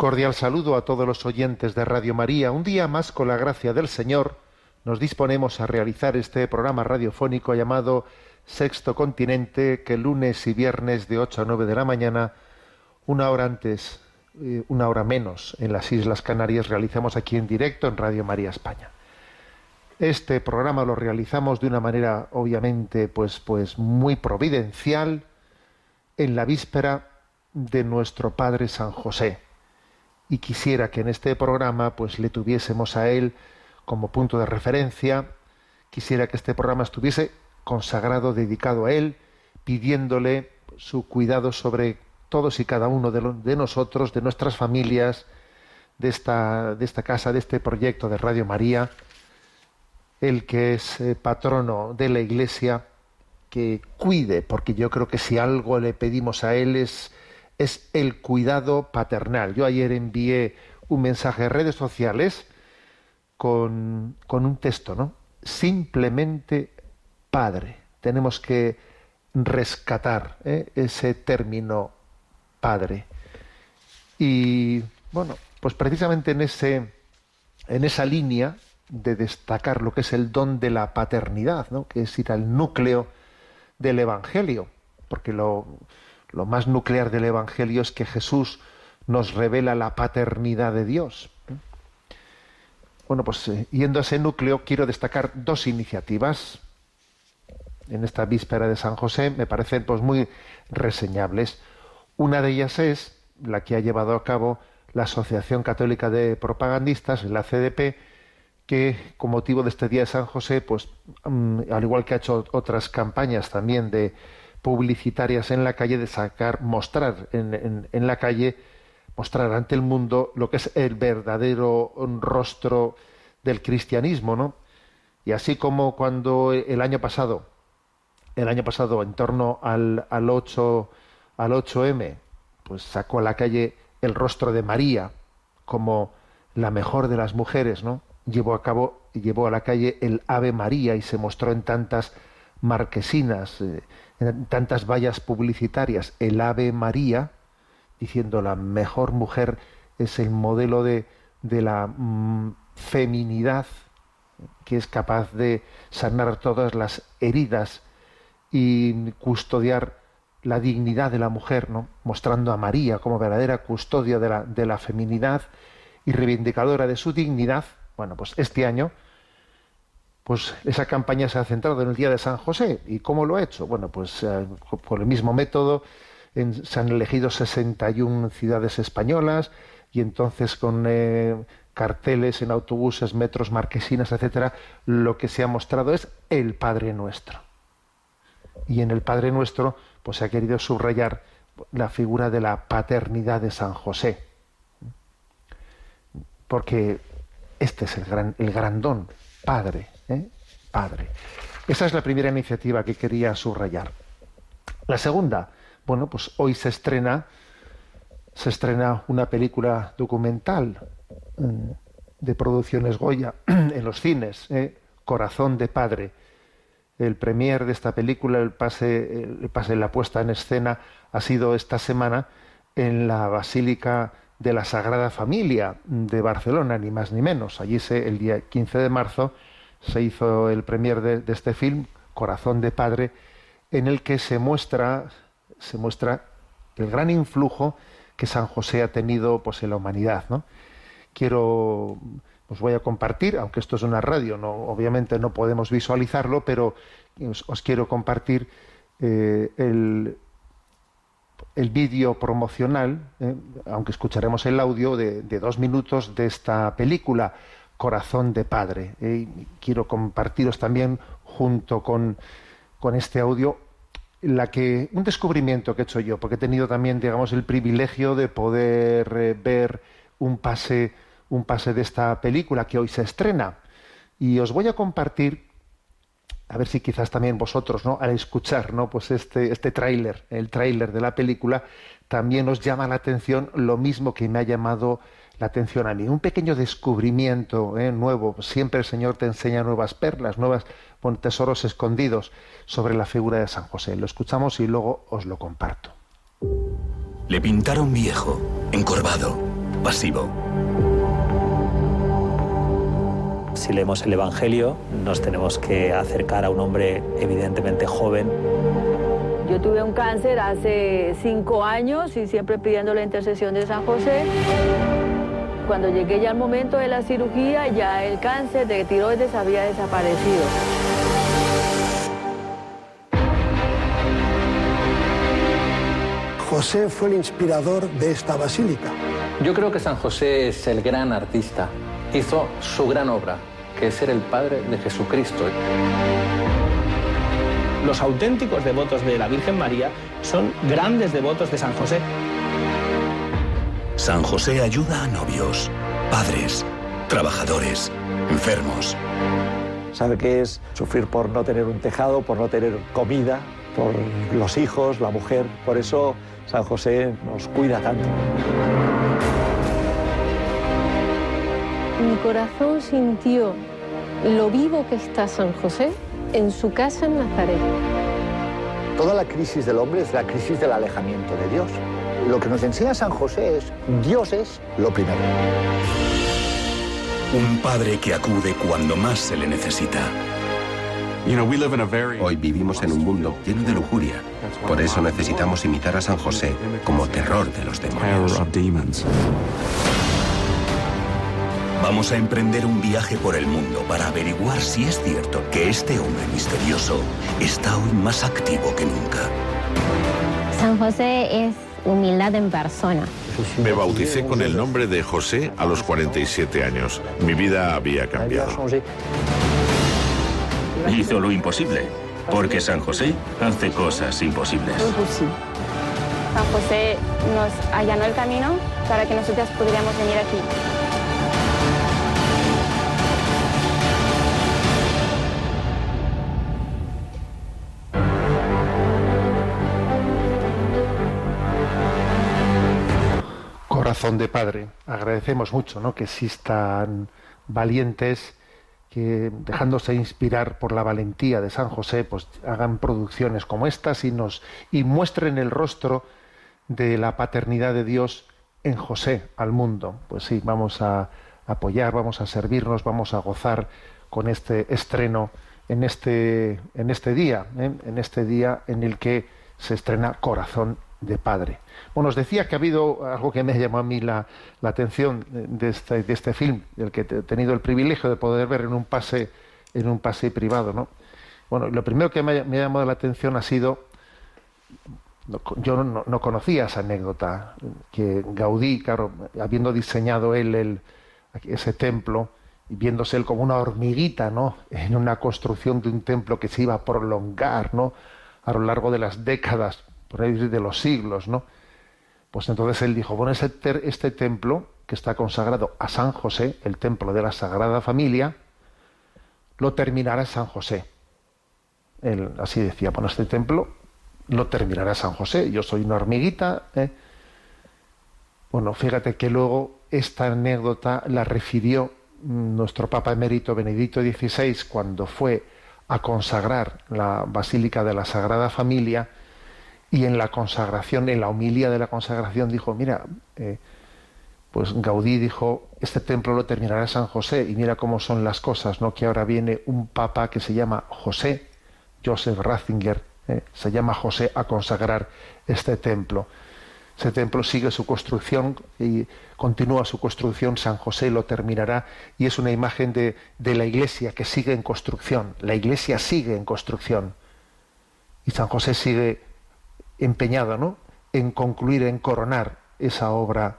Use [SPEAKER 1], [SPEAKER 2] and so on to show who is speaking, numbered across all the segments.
[SPEAKER 1] Cordial saludo a todos los oyentes de Radio María. Un día más, con la gracia del Señor, nos disponemos a realizar este programa radiofónico llamado Sexto Continente, que lunes y viernes de 8 a 9 de la mañana, una hora antes, eh, una hora menos en las Islas Canarias, realizamos aquí en directo en Radio María España. Este programa lo realizamos de una manera, obviamente, pues, pues muy providencial, en la víspera de nuestro Padre San José. Y quisiera que en este programa, pues, le tuviésemos a él como punto de referencia. Quisiera que este programa estuviese consagrado, dedicado a él, pidiéndole su cuidado sobre todos y cada uno de, lo- de nosotros, de nuestras familias, de esta, de esta casa, de este proyecto de Radio María, el que es eh, patrono de la Iglesia, que cuide, porque yo creo que si algo le pedimos a él es, es el cuidado paternal. Yo ayer envié un mensaje en redes sociales con, con un texto, ¿no? Simplemente padre. Tenemos que rescatar ¿eh? ese término padre. Y bueno, pues precisamente en ese en esa línea de destacar lo que es el don de la paternidad, ¿no? que es ir al núcleo del Evangelio, porque lo, lo más nuclear del Evangelio es que Jesús nos revela la paternidad de Dios. Bueno, pues eh, yendo a ese núcleo, quiero destacar dos iniciativas en esta víspera de San José, me parecen pues muy reseñables. Una de ellas es la que ha llevado a cabo la Asociación Católica de Propagandistas, la CDP, que con motivo de este día de San José, pues mm, al igual que ha hecho otras campañas también de publicitarias en la calle, de sacar, mostrar en, en- en la calle, mostrar ante el mundo lo que es el verdadero rostro del cristianismo, ¿no? Y así como cuando el año pasado, el año pasado en torno al, al 8 al 8M, pues sacó a la calle el rostro de María como la mejor de las mujeres, ¿no? Llevó a cabo, llevó a la calle el Ave María y se mostró en tantas marquesinas, eh, en tantas vallas publicitarias, el Ave María, diciendo la mejor mujer es el modelo de, de la mm, feminidad que es capaz de sanar todas las heridas y custodiar la dignidad de la mujer, ¿no? mostrando a María como verdadera custodia de la, de la feminidad y reivindicadora de su dignidad. Bueno, pues este año, pues esa campaña se ha centrado en el Día de San José. ¿Y cómo lo ha hecho? Bueno, pues eh, por el mismo método se han elegido 61 ciudades españolas y entonces con eh, carteles en autobuses, metros, marquesinas, etcétera, lo que se ha mostrado es el Padre Nuestro. Y en el Padre Nuestro, pues se ha querido subrayar la figura de la paternidad de San José. Porque este es el gran, el gran don, Padre. Padre. Esa es la primera iniciativa que quería subrayar. La segunda, bueno, pues hoy se estrena, se estrena una película documental mm, de producciones Goya en los cines, ¿eh? Corazón de Padre. El premier de esta película, el pase, el pase, la puesta en escena, ha sido esta semana en la Basílica de la Sagrada Familia de Barcelona, ni más ni menos. Allí se, el día 15 de marzo se hizo el premier de, este film, Corazón de Padre, en el que se muestra, se muestra el gran influjo que San José ha tenido pues, en la humanidad. ¿no? Quiero, os voy a compartir, aunque esto es una radio, no, obviamente no podemos visualizarlo, pero os, os quiero compartir eh, el, el vídeo promocional, eh, aunque escucharemos el audio de, de, dos minutos de esta película, Corazón de Padre. Eh, quiero compartiros también junto con, con este audio la que un descubrimiento que he hecho yo, porque he tenido también, digamos, el privilegio de poder eh, ver un pase, un pase de esta película que hoy se estrena. Y os voy a compartir, a ver si quizás también vosotros, ¿no? Al escuchar, ¿no? Pues este, este tráiler, el tráiler de la película, también os llama la atención lo mismo que me ha llamado la atención a mí. Un pequeño descubrimiento ¿eh? nuevo. Siempre el Señor te enseña nuevas perlas, nuevos tesoros escondidos sobre la figura de San José. Lo escuchamos y luego os lo comparto.
[SPEAKER 2] Le pintaron viejo, encorvado, pasivo.
[SPEAKER 3] Si leemos el Evangelio, nos tenemos que acercar a un hombre evidentemente joven.
[SPEAKER 4] Yo tuve un cáncer hace cinco años y siempre pidiendo la intercesión de San José. Cuando llegué ya al momento de la cirugía, ya el cáncer de tiroides había desaparecido.
[SPEAKER 5] José fue el inspirador de esta basílica.
[SPEAKER 6] Yo creo que San José es el gran artista. Hizo su gran obra, que es ser el padre de Jesucristo.
[SPEAKER 7] Los auténticos devotos de la Virgen María son grandes devotos de San José.
[SPEAKER 2] San José ayuda a novios, padres, trabajadores, enfermos.
[SPEAKER 3] Sabe qué es sufrir por no tener un tejado, por no tener comida, por los hijos, la mujer. Por eso San José nos cuida tanto.
[SPEAKER 8] Mi corazón sintió lo vivo que está San José en su casa en Nazaret.
[SPEAKER 9] Toda la crisis del hombre es la crisis del alejamiento de Dios. Lo que nos enseña San José es Dios es lo primero.
[SPEAKER 2] Un padre que acude cuando más se le necesita.
[SPEAKER 10] Hoy vivimos en un mundo lleno de lujuria. Por eso necesitamos imitar a San José como terror de los demonios.
[SPEAKER 2] Vamos a emprender un viaje por el mundo para averiguar si es cierto que este hombre misterioso está hoy más activo que nunca.
[SPEAKER 11] San José es humildad en persona.
[SPEAKER 12] Me bauticé con el nombre de José a los 47 años. Mi vida había cambiado.
[SPEAKER 13] Hizo lo imposible, porque San José hace cosas imposibles.
[SPEAKER 14] San José nos allanó el camino para que nosotros pudiéramos venir aquí.
[SPEAKER 1] Corazón de padre. Agradecemos mucho ¿no? que existan valientes que dejándose inspirar por la valentía de San José, pues hagan producciones como estas y nos y muestren el rostro de la paternidad de Dios en José al mundo. Pues sí, vamos a apoyar, vamos a servirnos, vamos a gozar con este estreno en este en este día, ¿eh? en este día en el que se estrena Corazón de Padre. Bueno, os decía que ha habido algo que me llamó a mí la, la atención de este, de este film, del que he tenido el privilegio de poder ver en un pase, en un pase privado, ¿no? Bueno, lo primero que me, me ha llamado la atención ha sido, yo no, no, conocía esa anécdota, que Gaudí, claro, habiendo diseñado él el, ese templo, y viéndose él como una hormiguita, ¿no? En una construcción de un templo que se iba a prolongar, ¿no? A lo largo de las décadas, por ahí de los siglos, ¿no? Pues entonces él dijo, bueno, este, este templo que está consagrado a San José, el templo de la Sagrada Familia, lo terminará San José. Él así decía, bueno, este templo lo terminará San José, yo soy una hormiguita. ¿eh? Bueno, fíjate que luego esta anécdota la refirió nuestro Papa emérito Benedicto XVI cuando fue a consagrar la Basílica de la Sagrada Familia y en la consagración, en la homilía de la consagración, dijo, mira, eh, pues Gaudí dijo, este templo lo terminará San José y mira cómo son las cosas, ¿no? Que ahora viene un papa que se llama José, Joseph Ratzinger, ¿eh? se llama José a consagrar este templo. Ese templo sigue su construcción y continúa su construcción, San José lo terminará y es una imagen de, de la iglesia que sigue en construcción. La iglesia sigue en construcción y San José sigue empeñado ¿no? en concluir, en coronar esa obra,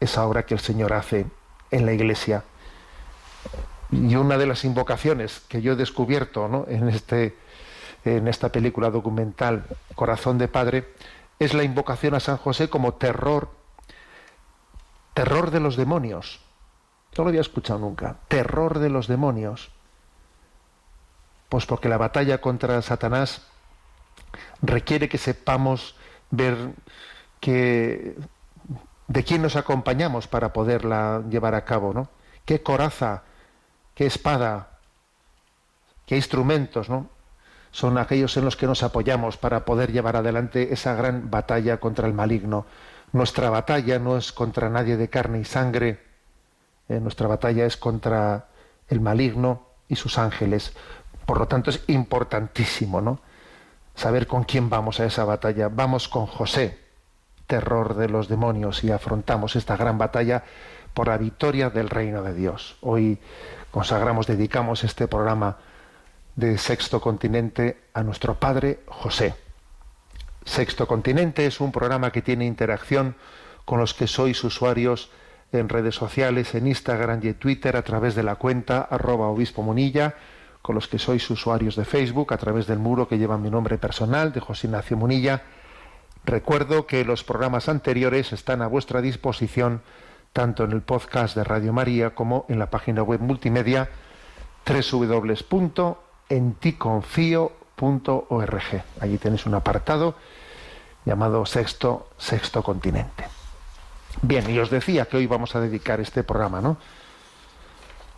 [SPEAKER 1] esa obra que el Señor hace en la iglesia. Y una de las invocaciones que yo he descubierto ¿no? en, este, en esta película documental Corazón de Padre es la invocación a San José como terror, terror de los demonios. No lo había escuchado nunca. Terror de los demonios. Pues porque la batalla contra Satanás requiere que sepamos ver que de quién nos acompañamos para poderla llevar a cabo, ¿no? ¿Qué coraza, qué espada, qué instrumentos, ¿no? Son aquellos en los que nos apoyamos para poder llevar adelante esa gran batalla contra el maligno. Nuestra batalla no es contra nadie de carne y sangre, eh, nuestra batalla es contra el maligno y sus ángeles. Por lo tanto, es importantísimo, ¿no? Saber con quién vamos a esa batalla. Vamos con José, terror de los demonios, y afrontamos esta gran batalla por la victoria del reino de Dios. Hoy consagramos, dedicamos este programa de Sexto Continente a nuestro Padre José. Sexto Continente es un programa que tiene interacción con los que sois usuarios en redes sociales, en Instagram y en Twitter a través de la cuenta arroba obispo munilla, con los que sois usuarios de Facebook a través del muro que lleva mi nombre personal de José Ignacio Munilla. Recuerdo que los programas anteriores están a vuestra disposición tanto en el podcast de Radio María como en la página web multimedia www.enticonfio.org. Allí tenéis un apartado llamado Sexto, Sexto Continente. Bien, y os decía que hoy vamos a dedicar este programa, ¿no?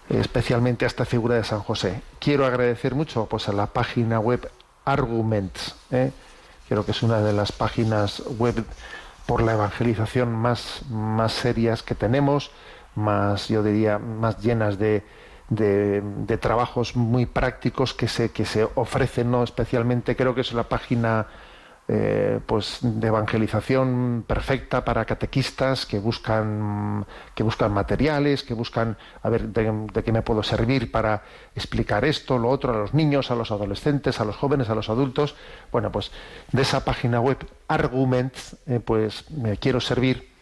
[SPEAKER 1] Especialmente a esta figura de San José. Quiero agradecer mucho pues, a la página web Arguments, ¿eh? creo que es una de las páginas web por la evangelización más, más serias que tenemos, más, yo diría, más llenas de, de, de trabajos muy prácticos que se, que se ofrecen, ¿no? especialmente creo que es la página eh, pues de evangelización perfecta para catequistas que buscan que buscan materiales que buscan a ver de, qué me puedo servir para explicar esto lo otro a los niños a los adolescentes a los jóvenes a los adultos bueno pues de esa página web Arguments eh, pues me quiero servir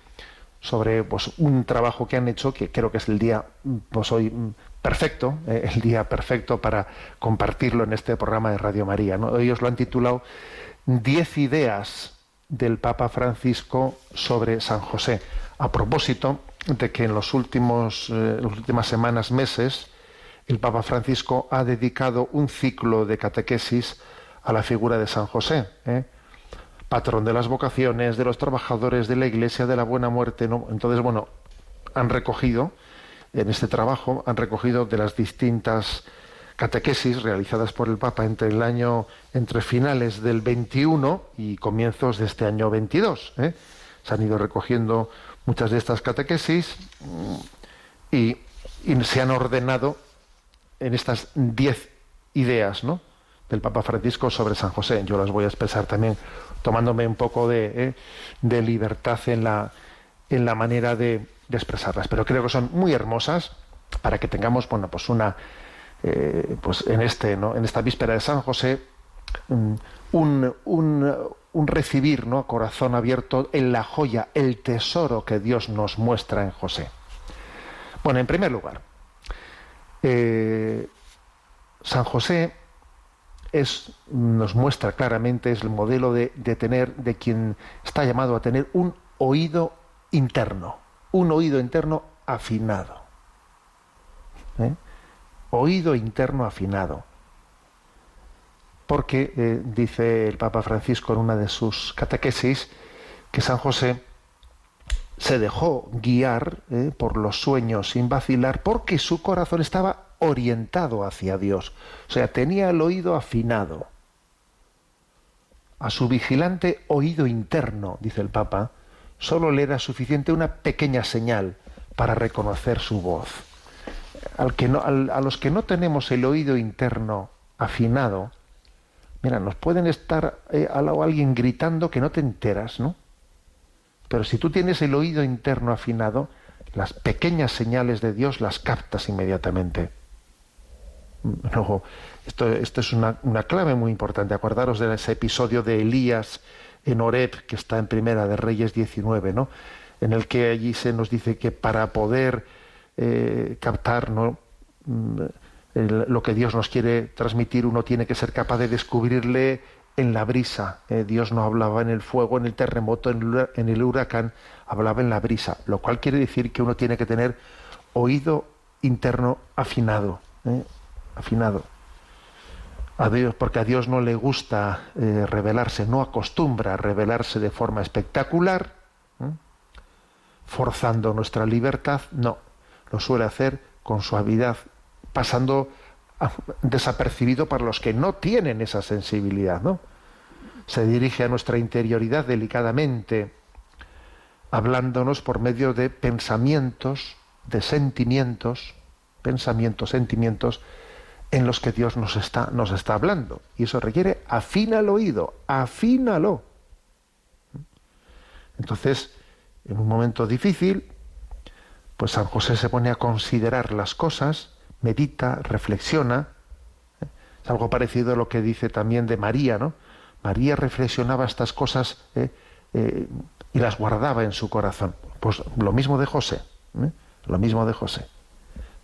[SPEAKER 1] sobre pues un trabajo que han hecho que creo que es el día pues hoy perfecto eh, el día perfecto para compartirlo en este programa de Radio María ¿no? ellos lo han titulado diez ideas del Papa Francisco sobre San José, a propósito de que en los últimos, eh, las últimas semanas, meses, el Papa Francisco ha dedicado un ciclo de catequesis a la figura de San José, ¿eh? patrón de las vocaciones, de los trabajadores de la Iglesia, de la buena muerte. Entonces, bueno, han recogido en este trabajo, han recogido de las distintas catequesis realizadas por el Papa entre el año entre finales del 21 y comienzos de este año 22. ¿eh? Se han ido recogiendo muchas de estas catequesis mm, y, se han ordenado en estas diez ideas ¿no? del Papa Francisco sobre San José. Yo las voy a expresar también tomándome un poco de, ¿eh? de libertad en la, en la manera de, de expresarlas, pero creo que son muy hermosas para que tengamos bueno, pues una eh, pues en, este, ¿no? en esta víspera de San José, un, un, un, recibir ¿no? corazón abierto en la joya, el tesoro que Dios nos muestra en José. Bueno, en primer lugar, eh, San José es, nos muestra claramente, es el modelo de, de tener, de quien está llamado a tener un oído interno, un oído interno afinado. ¿Eh? Oído interno afinado. Porque eh, dice el Papa Francisco en una de sus catequesis que San José se dejó guiar eh, por los sueños sin vacilar porque su corazón estaba orientado hacia Dios. O sea, tenía el oído afinado. A su vigilante oído interno, dice el Papa, solo le era suficiente una pequeña señal para reconocer su voz. Al que no, a los que no tenemos el oído interno afinado, mira, nos pueden estar eh, al lado alguien gritando que no te enteras, ¿no? Pero si tú tienes el oído interno afinado, las pequeñas señales de Dios las captas inmediatamente. Luego, esto, esto es una, una clave muy importante. Acordaros de ese episodio de Elías en Oreb, que está en Primera de Reyes 19, ¿no? En el que allí se nos dice que para poder eh, captar ¿no? Mm, lo que Dios nos quiere transmitir, uno tiene que ser capaz de descubrirle en la brisa. Eh, Dios no hablaba en el fuego, en el terremoto, en el, huracán, hablaba en la brisa, lo cual quiere decir que uno tiene que tener oído interno afinado, ¿eh? afinado. A Dios, porque a Dios no le gusta revelarse, no acostumbra a revelarse de forma espectacular, forzando nuestra libertad, no, lo suele hacer con suavidad, pasando desapercibido para los que no tienen esa sensibilidad, ¿no? Se dirige a nuestra interioridad delicadamente, hablándonos por medio de pensamientos, de sentimientos, pensamientos, sentimientos en los que Dios nos está, nos está hablando. Y eso requiere afina el oído, afínalo. Entonces, en un momento difícil, pues San José se pone a considerar las cosas, medita, reflexiona. ¿eh? Es algo parecido a lo que dice también de María, ¿no? María reflexionaba estas cosas ¿eh? Eh, y las guardaba en su corazón. Pues lo mismo de José, lo mismo de José.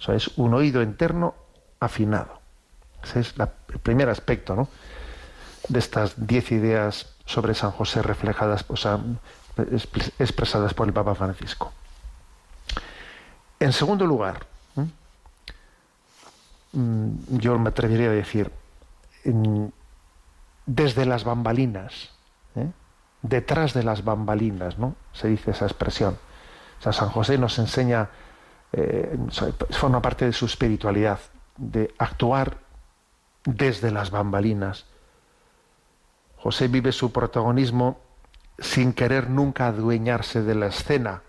[SPEAKER 1] Es un oído interno afinado. Ese es el primer aspecto, ¿no? De estas diez ideas sobre San José reflejadas, o sea, expres- expresadas por el Papa Francisco. En segundo lugar, ¿eh? mm, yo me atrevería a decir, desde las bambalinas, ¿eh? detrás de las bambalinas, ¿no? Se dice esa expresión. San José nos enseña, eh, forma parte de su espiritualidad, de actuar desde las bambalinas. José vive su protagonismo sin querer nunca adueñarse de la escena.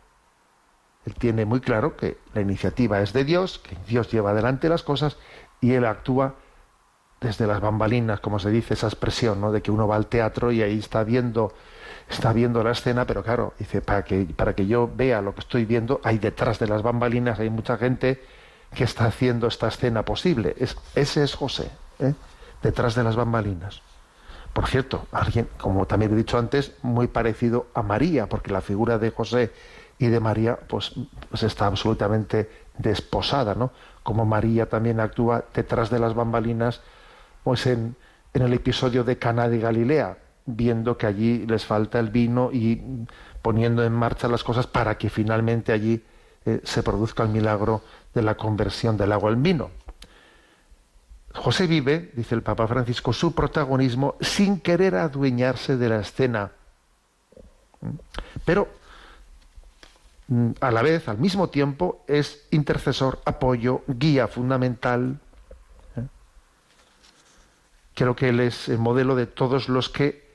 [SPEAKER 1] Él tiene muy claro que la iniciativa es de Dios, que Dios lleva adelante las cosas y él actúa desde las bambalinas, como se dice esa expresión, ¿no? De que uno va al teatro y ahí está viendo, está viendo la escena, pero claro, dice para que para que yo vea lo que estoy viendo, hay detrás de las bambalinas hay mucha gente que está haciendo esta escena posible. Es, ese es José, ¿eh? detrás de las bambalinas. Por cierto, alguien, como también he dicho antes, muy parecido a María, porque la figura de José y de María, pues, pues está absolutamente desposada, ¿no? Como María también actúa detrás de las bambalinas, pues en, en el episodio de Cana de Galilea, viendo que allí les falta el vino y poniendo en marcha las cosas para que finalmente allí eh, se produzca el milagro de la conversión del agua en vino. José vive, dice el Papa Francisco, su protagonismo sin querer adueñarse de la escena. Pero mm, a la vez, al mismo tiempo, es intercesor, apoyo, guía fundamental. ¿eh? Creo que él es el modelo de todos los que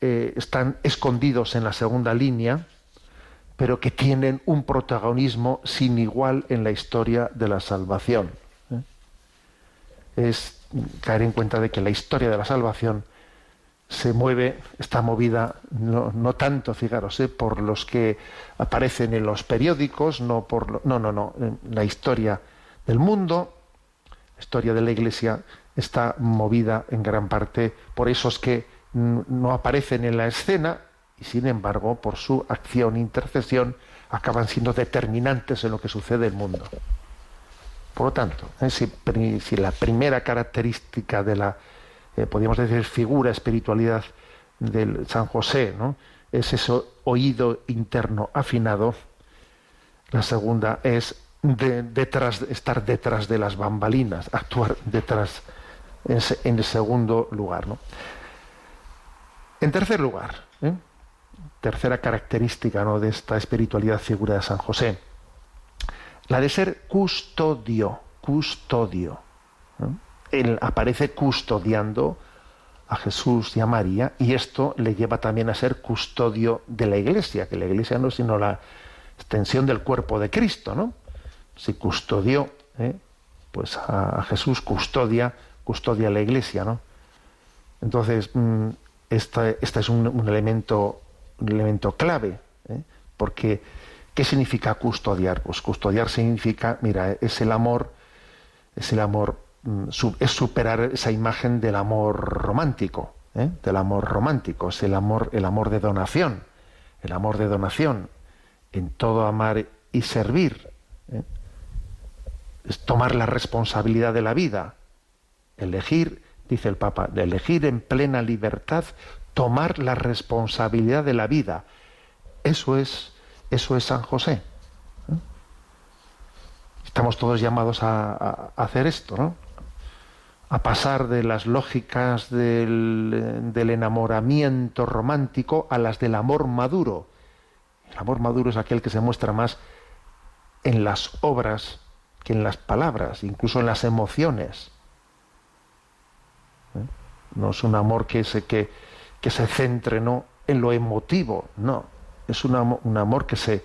[SPEAKER 1] eh, están escondidos en la segunda línea, pero que tienen un protagonismo sin igual en la historia de la salvación. ¿eh? Es caer en cuenta de que la historia de la salvación se mueve, está movida no, no tanto, fijaros, ¿eh? por los que aparecen en los periódicos, no por lo- no, no, no, la historia del mundo, la historia de la Iglesia está movida en gran parte por esos que no aparecen en la escena y sin embargo por su acción e intercesión acaban siendo determinantes en lo que sucede en el mundo. Por lo tanto, ¿eh? si, si la primera característica de la, eh, podríamos decir, figura, espiritualidad del San José, ¿no? es ese oído interno afinado, la segunda es de- detrás, estar detrás de las bambalinas, actuar detrás, en, en el segundo lugar. ¿no? En tercer lugar, ¿eh? tercera característica ¿no? de esta espiritualidad figura de San José, la de ser custodio, custodio. ¿no? Él aparece custodiando a Jesús y a María y esto le lleva también a ser custodio de la Iglesia, que la Iglesia no es sino la extensión del cuerpo de Cristo, ¿no? Si custodió, ¿eh? pues a, Jesús custodia, custodia la Iglesia, ¿no? Entonces, mm, este es un, elemento, elemento clave, ¿eh? porque ¿qué significa custodiar? Pues custodiar significa, mira, es el amor, es el amor, es superar esa imagen del amor romántico, ¿eh? del amor romántico, es el amor, el amor de donación, el amor de donación, en todo amar y servir, ¿eh? es tomar la responsabilidad de la vida, elegir, dice el Papa, de elegir en plena libertad, tomar la responsabilidad de la vida. Eso es, eso es San José. ¿eh? Estamos todos llamados a, a hacer esto, ¿no? A pasar de las lógicas del, enamoramiento romántico a las del amor maduro. El amor maduro es aquel que se muestra más en las obras que en las palabras, incluso en las emociones. ¿Eh? No es un amor que se, que, que se centre ¿no? en lo emotivo, no. Es un, un amor que se,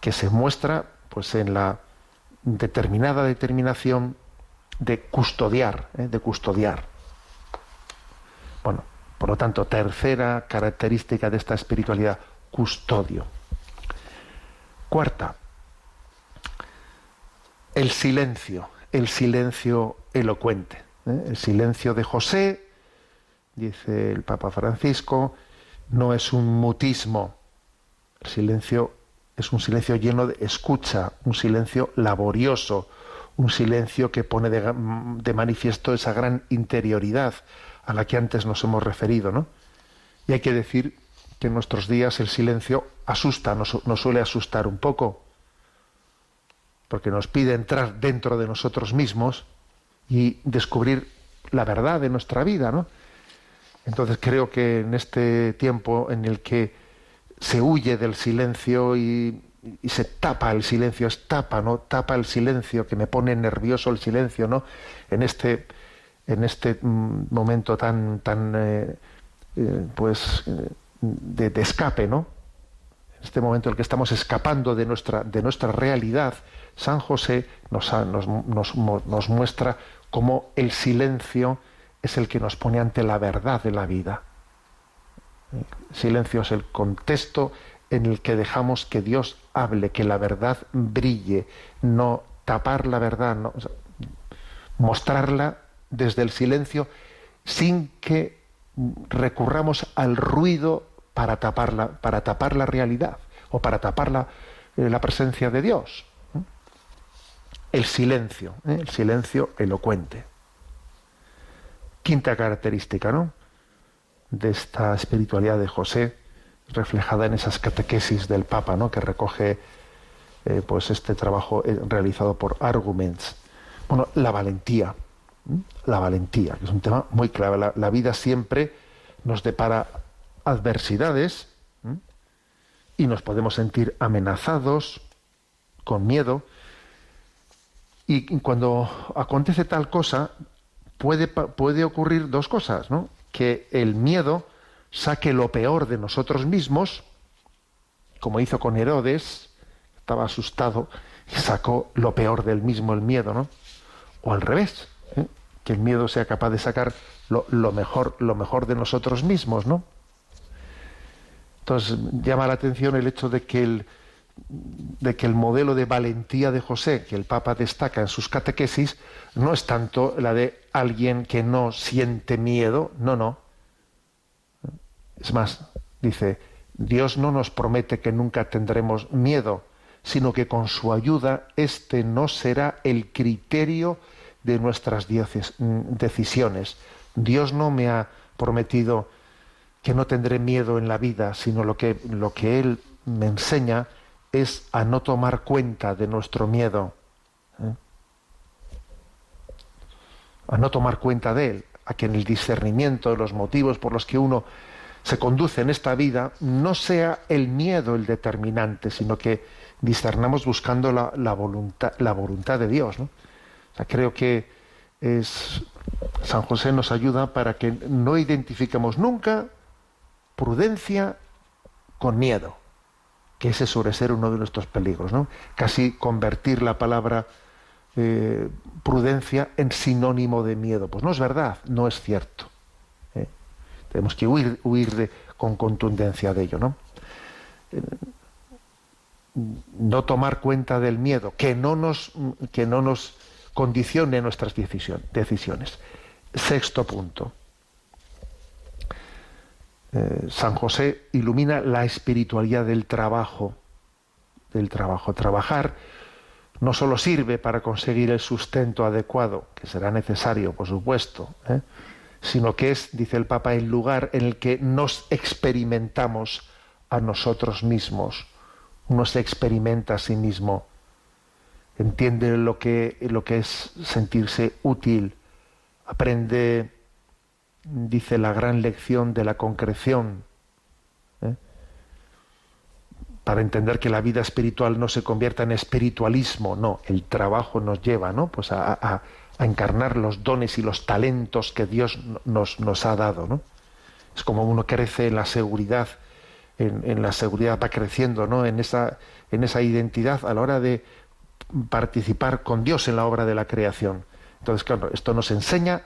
[SPEAKER 1] que se muestra pues, en la determinada determinación de custodiar, ¿eh? de custodiar. Bueno, por lo tanto, tercera característica de esta espiritualidad, custodio. Cuarta, el silencio, el silencio elocuente. ¿eh? El silencio de José, dice el Papa Francisco, no es un mutismo. El silencio es un silencio lleno de escucha, un silencio laborioso, un silencio que pone de, manifiesto esa gran interioridad a la que antes nos hemos referido, ¿no? Y hay que decir que en nuestros días el silencio asusta, nos, nos suele asustar un poco, porque nos pide entrar dentro de nosotros mismos y descubrir la verdad de nuestra vida, ¿no? Entonces creo que en este tiempo en el que se huye del silencio y y se tapa el silencio, es tapa, ¿no? Tapa el silencio, que me pone nervioso el silencio, ¿no? En este, en este mm, momento tan, tan eh, eh, pues, eh, de, escape, ¿no? En este momento en el que estamos escapando de nuestra, de nuestra realidad, San José nos, nos, nos, muestra cómo el silencio es el que nos pone ante la verdad de la vida. Silencio es el contexto en el que dejamos que Dios hable, que la verdad brille, no tapar la verdad, mostrarla desde el silencio sin que recurramos al ruido para taparla, para tapar la realidad o para tapar la, eh, la presencia de Dios. El silencio, ¿eh? el silencio elocuente. Quinta característica, ¿no? De esta espiritualidad de José reflejada en esas catequesis del Papa, ¿no? que recoge eh, pues este trabajo eh, realizado por Arguments. Bueno, la valentía, la valentía, que es un tema muy clave. La, vida siempre nos depara adversidades y nos podemos sentir amenazados, con miedo. Y cuando acontece tal cosa, puede, puede ocurrir dos cosas, ¿no? Que el miedo saque lo peor de nosotros mismos, como hizo con Herodes, estaba asustado y sacó lo peor del mismo, el miedo, ¿no? O al revés, ¿eh? que el miedo sea capaz de sacar lo, mejor, lo mejor de nosotros mismos, ¿no? Entonces llama la atención el hecho de que el, de que el modelo de valentía de José, que el Papa destaca en sus catequesis, no es tanto la de alguien que no siente miedo, no, no, es más, dice, Dios no nos promete que nunca tendremos miedo, sino que con su ayuda este no será el criterio de nuestras decisiones. Dios no me ha prometido que no tendré miedo en la vida, sino lo que, lo que Él me enseña es a no tomar cuenta de nuestro miedo, ¿eh? a no tomar cuenta de Él, a que en el discernimiento de los motivos por los que uno se conduce en esta vida no sea el miedo el determinante, sino que discernamos buscando la, voluntad, la voluntad de Dios. ¿no? creo que es, San José nos ayuda para que no identifiquemos nunca prudencia con miedo, que ese suele ser uno de nuestros peligros, ¿no? Casi convertir la palabra eh, prudencia en sinónimo de miedo. Pues no es verdad, no es cierto. Tenemos que huir, huir con contundencia de ello, ¿no? Eh, no tomar cuenta del miedo, que no nos, que no nos condicione nuestras decisiones. Sexto punto. Eh, San José ilumina la espiritualidad del trabajo, del trabajo. Trabajar no solo sirve para conseguir el sustento adecuado, que será necesario, por supuesto, ¿eh? Sino que es, dice el Papa, el lugar en el que nos experimentamos a nosotros mismos. Uno se experimenta a sí mismo, entiende lo que, lo que es sentirse útil, aprende dice la gran lección de la concreción, ¿eh? para entender que la vida espiritual no se convierta en espiritualismo, no, el trabajo nos lleva ¿no? pues a, encarnar los dones y los talentos que Dios nos, nos ha dado. ¿no? Es como uno crece en la seguridad, en, en, la seguridad va creciendo ¿no? en, esa, en esa identidad a la hora de participar con Dios en la obra de la creación. Entonces, claro, esto nos enseña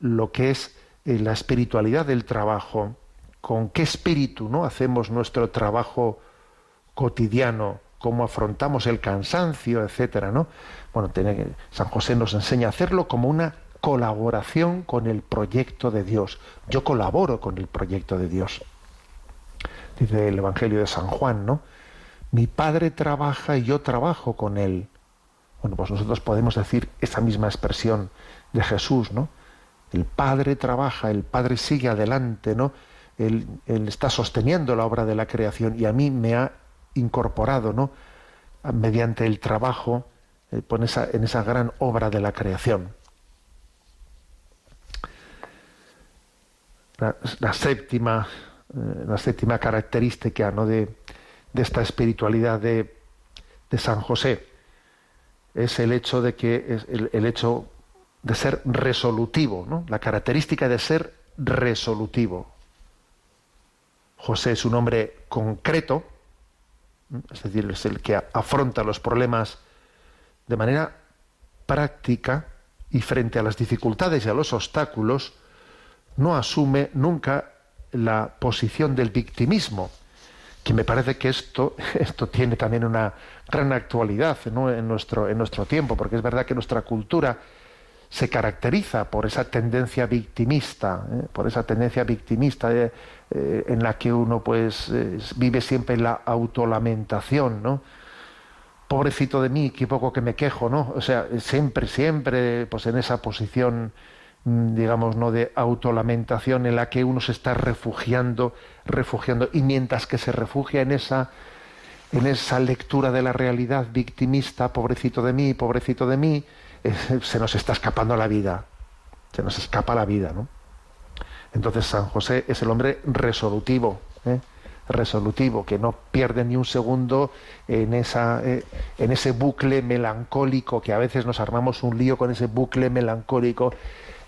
[SPEAKER 1] lo que es eh, la espiritualidad del trabajo, con qué espíritu ¿no? hacemos nuestro trabajo cotidiano, cómo afrontamos el cansancio, etcétera, ¿no? Bueno, San José nos enseña a hacerlo como una colaboración con el proyecto de Dios. Yo colaboro con el proyecto de Dios. Dice el Evangelio de San Juan, ¿no? Mi padre trabaja y yo trabajo con él. Bueno, pues nosotros podemos decir esa misma expresión de Jesús, ¿no? El Padre trabaja, el Padre sigue adelante, ¿no? Él, está sosteniendo la obra de la creación y a mí me ha incorporado, ¿no? Mediante el trabajo eh, en esa gran obra de la creación. La, séptima, eh, la séptima característica ¿no? de, esta espiritualidad de, San José es el hecho de que es el hecho de ser resolutivo, ¿no? la característica de ser resolutivo. José es un hombre concreto, es decir, es el que afronta los problemas de manera práctica y frente a las dificultades y a los obstáculos, no asume nunca la posición del victimismo, que me parece que esto, esto tiene también una gran actualidad en, nuestro, en nuestro tiempo, porque es verdad que nuestra cultura se caracteriza por esa tendencia victimista, ¿eh? por esa tendencia victimista eh, eh, en la que uno pues vive siempre en la autolamentación, ¿no? Pobrecito de mí, qué poco que me quejo, ¿no? O sea, siempre, siempre, pues en esa posición, mm, digamos, no de autolamentación en la que uno se está refugiando, refugiando, y mientras que se refugia en esa en esa lectura de la realidad victimista, pobrecito de mí, pobrecito de mí, se nos está escapando la vida, se nos escapa la vida, ¿no? Entonces San José es el hombre resolutivo, ¿eh? resolutivo, que no pierde ni un segundo en, esa, eh, en ese bucle melancólico, que a veces nos armamos un lío con ese bucle melancólico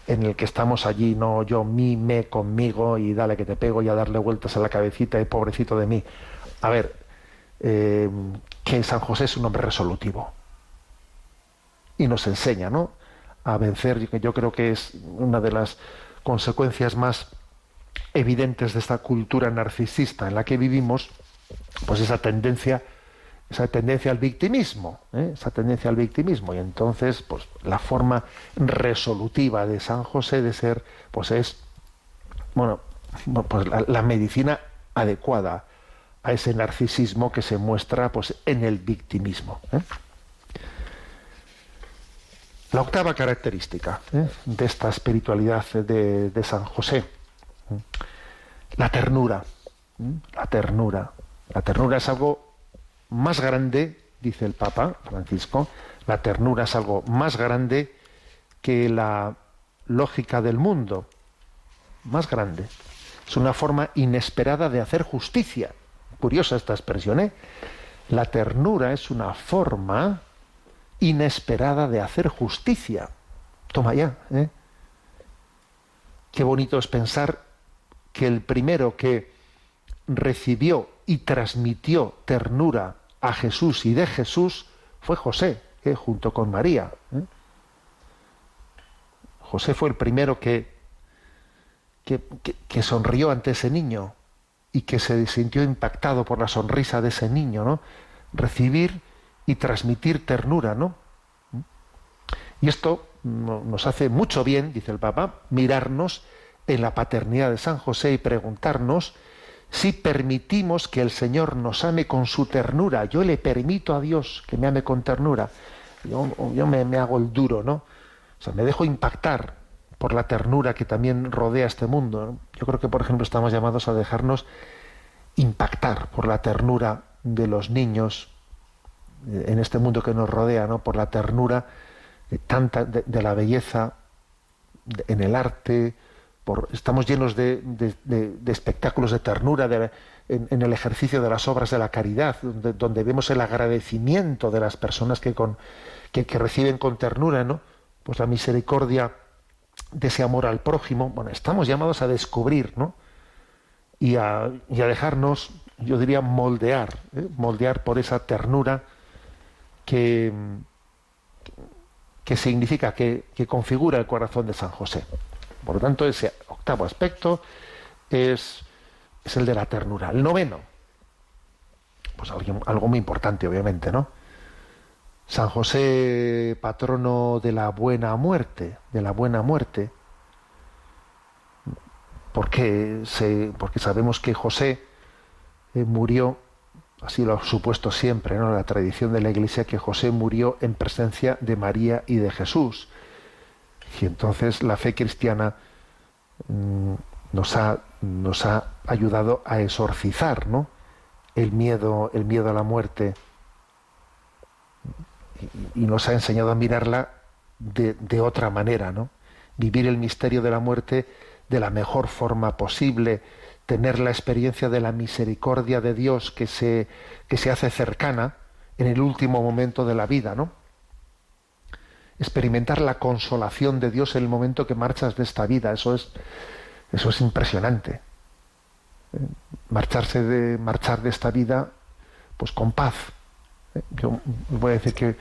[SPEAKER 1] en el que estamos allí, no yo, mí, me, conmigo, y dale que te pego y a darle vueltas a la cabecita y pobrecito de mí. A ver, eh, que San José es un hombre resolutivo y nos enseña ¿no? a vencer, que yo creo que es una de las consecuencias más evidentes de esta cultura narcisista en la que vivimos, pues esa tendencia, esa tendencia al victimismo, ¿eh? esa tendencia al victimismo. Y entonces, pues la forma resolutiva de San José de ser, pues es, bueno, pues la, medicina adecuada a ese narcisismo que se muestra pues en el victimismo. ¿eh? La octava característica ¿eh? de esta espiritualidad de, San José, la ternura. La ternura. La ternura es algo más grande, dice el Papa Francisco, la ternura es algo más grande que la lógica del mundo. Más grande. Es una forma inesperada de hacer justicia. Curiosa esta expresión, ¿eh? La ternura es una forma inesperada de hacer justicia. Toma ya. ¿eh? Qué bonito es pensar que el primero que recibió y transmitió ternura a Jesús y de Jesús fue José, ¿eh? junto con María. ¿eh? José fue el primero que, que, que, que, sonrió ante ese niño y que se sintió impactado por la sonrisa de ese niño, ¿no? Recibir y transmitir ternura, ¿no? Y esto nos hace mucho bien, dice el Papa, mirarnos en la paternidad de San José y preguntarnos si permitimos que el Señor nos ame con su ternura. Yo le permito a Dios que me ame con ternura. Yo, me, hago el duro, ¿no? O sea, me dejo impactar por la ternura que también rodea este mundo. Yo creo que, por ejemplo, estamos llamados a dejarnos impactar por la ternura de los niños en este mundo que nos rodea, ¿no? Por la ternura de tanta de, la belleza en el arte, estamos llenos de, espectáculos de ternura en, el ejercicio de las obras de la caridad, donde, vemos el agradecimiento de las personas que, con, que, que, reciben con ternura, ¿no? Pues la misericordia de ese amor al prójimo. Bueno, estamos llamados a descubrir, ¿no? Y a, y a dejarnos, yo diría, moldear, ¿eh? moldear por esa ternura que, que significa, que, que configura el corazón de San José. Por lo tanto, ese octavo aspecto es, es el de la ternura. El noveno, pues algo, algo, muy importante, obviamente, ¿no? San José, patrono de la buena muerte, de la buena muerte, porque, se, porque sabemos que José eh, murió, así lo ha supuesto siempre, ¿no? la tradición de la Iglesia, que José murió en presencia de María y de Jesús. Y entonces la fe cristiana mmm, nos, ha, nos ha ayudado a exorcizar ¿no? el, miedo, el miedo a la muerte y, y nos ha enseñado a mirarla de, de, otra manera, ¿no? Vivir el misterio de la muerte de la mejor forma posible, tener la experiencia de la misericordia de Dios que se, que se hace cercana en el último momento de la vida, ¿no? experimentar la consolación de Dios en el momento que marchas de esta vida. Eso es, eso es impresionante. Marcharse de, marchar de esta vida, pues con paz. Yo voy a decir que,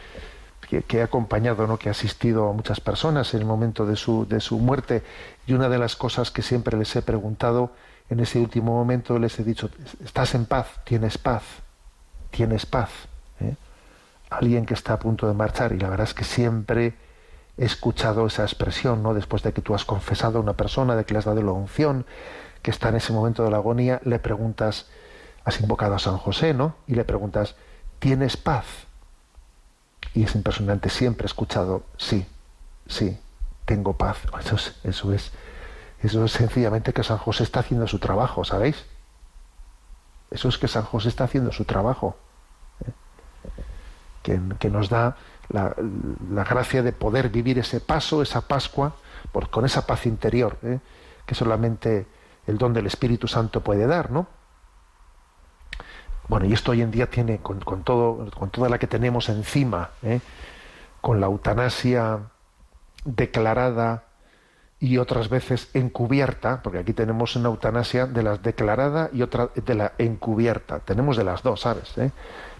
[SPEAKER 1] que, que, he acompañado, ¿no? que he asistido a muchas personas en el momento de su, de su muerte, y una de las cosas que siempre les he preguntado en ese último momento, les he dicho, ¿estás en paz? ¿Tienes paz? ¿Tienes paz? ¿Eh? alguien que está a punto de marchar y la verdad es que siempre he escuchado esa expresión, ¿no? Después de que tú has confesado a una persona, de que le has dado la unción, que está en ese momento de la agonía, le preguntas, has invocado a San José, ¿no? Y le preguntas, ¿tienes paz? Y es impresionante, siempre he escuchado, sí, sí, tengo paz. Eso es, eso es, eso es sencillamente que San José está haciendo su trabajo, ¿sabéis? Eso es que San José está haciendo su trabajo que, que nos da la, la, gracia de poder vivir ese paso, esa Pascua, con esa paz interior, ¿eh? que solamente el don del Espíritu Santo puede dar, ¿no? Bueno, y esto hoy en día tiene, con, con todo, con toda la que tenemos encima, ¿eh? con la eutanasia declarada y otras veces encubierta, porque aquí tenemos una eutanasia de las declarada y otra de la encubierta. Tenemos de las dos, ¿sabes? ¿Eh?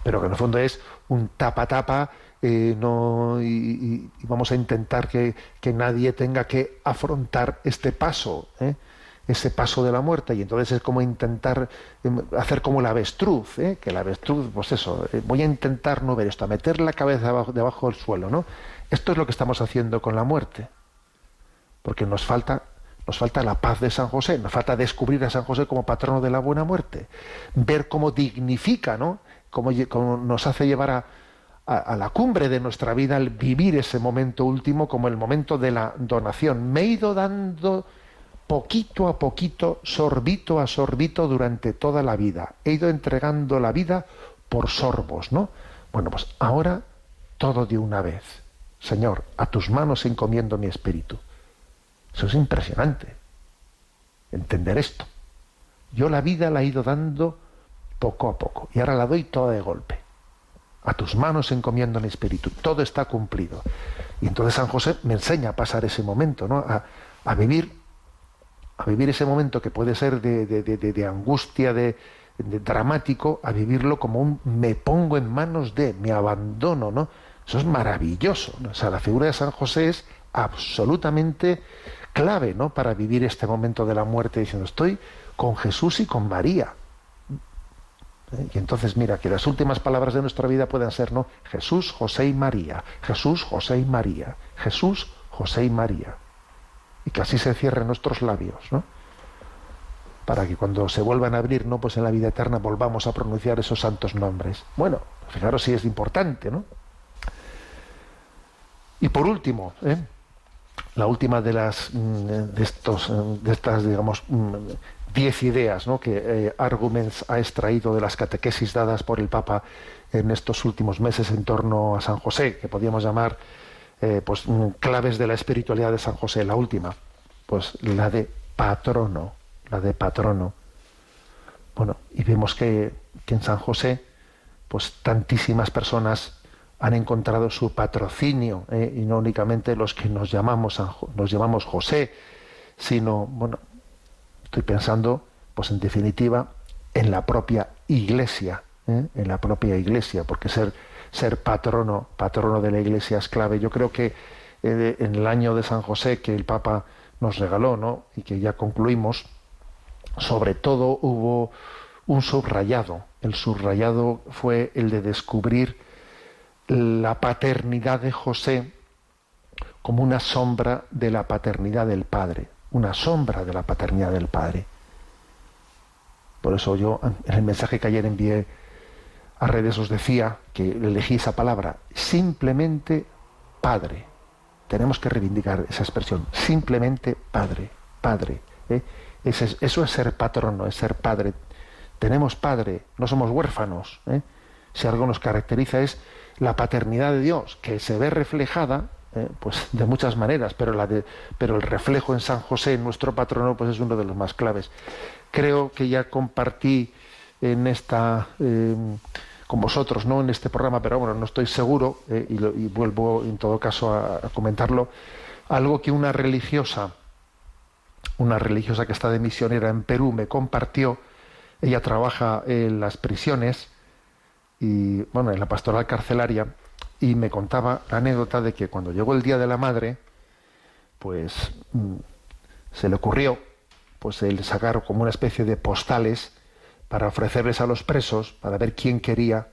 [SPEAKER 1] Pero que en el fondo es un tapa-tapa eh, no, y, vamos a intentar que, que, nadie tenga que afrontar este paso, ¿eh? ese paso de la muerte. Y entonces es como intentar hacer como la avestruz, ¿eh? que la avestruz, pues eso, eh, voy a intentar no ver esto, a meter la cabeza debajo, debajo del suelo, ¿no? Esto es lo que estamos haciendo con la muerte. Porque nos falta nos falta la paz de San José, nos falta descubrir a San José como patrono de la buena muerte, ver cómo dignifica, ¿no? Cómo, nos hace llevar a, la cumbre de nuestra vida al vivir ese momento último como el momento de la donación. Me he ido dando poquito a poquito, sorbito a sorbito durante toda la vida. He ido entregando la vida por sorbos, ¿no? Bueno, pues ahora todo de una vez. Señor, a tus manos encomiendo mi espíritu. Eso es impresionante. Entender esto. Yo la vida la he ido dando poco a poco y ahora la doy toda de golpe. A tus manos encomiendo mi espíritu. Todo está cumplido. Y entonces San José me enseña a pasar ese momento, ¿no? A, a vivir, a vivir ese momento que puede ser de, de, de, de angustia, de, dramático a vivirlo como un me pongo en manos de, me abandono, ¿no? Eso es maravilloso. O sea, la figura de San José es absolutamente clave, ¿no? Para vivir este momento de la muerte diciendo, estoy con Jesús y con María. ¿Eh? Y entonces mira, que las últimas palabras de nuestra vida puedan ser, ¿no? Jesús, José y María. Jesús, José y María. Jesús, José y María. Y que así se cierren nuestros labios, ¿no? Para que cuando se vuelvan a abrir, ¿no? Pues en la vida eterna volvamos a pronunciar esos santos nombres. Bueno, fijaros si es importante, ¿no? Y por último, ¿eh? La última de las mm, de estos de estas digamos mm, diez ideas ¿no? que eh, Arguments ha extraído de las catequesis dadas por el Papa en estos últimos meses en torno a San José, que podríamos llamar eh, pues, mm, claves de la espiritualidad de San José. La última, pues la de patrono, la de patrono. Bueno, y vemos que, que en San José, pues tantísimas personas han encontrado su patrocinio, ¿eh? y no únicamente los que nos llamamos, nos llamamos José, sino, bueno, estoy pensando, pues en definitiva, en la propia iglesia, ¿eh? en la propia iglesia, porque ser, ser patrono, patrono de la iglesia es clave. Yo creo que eh, en el año de San José que el Papa nos regaló, ¿no? y que ya concluimos, sobre todo hubo un subrayado. El subrayado fue el de descubrir la paternidad de José como una sombra de la paternidad del Padre, una sombra de la paternidad del Padre. Por eso yo en el mensaje que ayer envié a redes os decía que elegí esa palabra, simplemente Padre. Tenemos que reivindicar esa expresión, simplemente Padre, Padre. ¿eh? eso es ser patrono, es ser Padre. Tenemos Padre, no somos huérfanos. ¿eh? Si algo nos caracteriza es la paternidad de Dios, que se ve reflejada eh, pues de muchas maneras, pero, la de, pero el reflejo en San José, nuestro patrono, pues es uno de los más claves. Creo que ya compartí en esta eh, con vosotros, no en este programa, pero bueno, no estoy seguro eh, y, vuelvo en todo caso a, a, comentarlo. Algo que una religiosa, una religiosa que está de misionera en Perú me compartió. Ella trabaja en las prisiones y bueno, en la pastoral carcelaria y me contaba la anécdota de que cuando llegó el día de la madre, pues mm, se le ocurrió pues el sacar como una especie de postales para ofrecerles a los presos para ver quién quería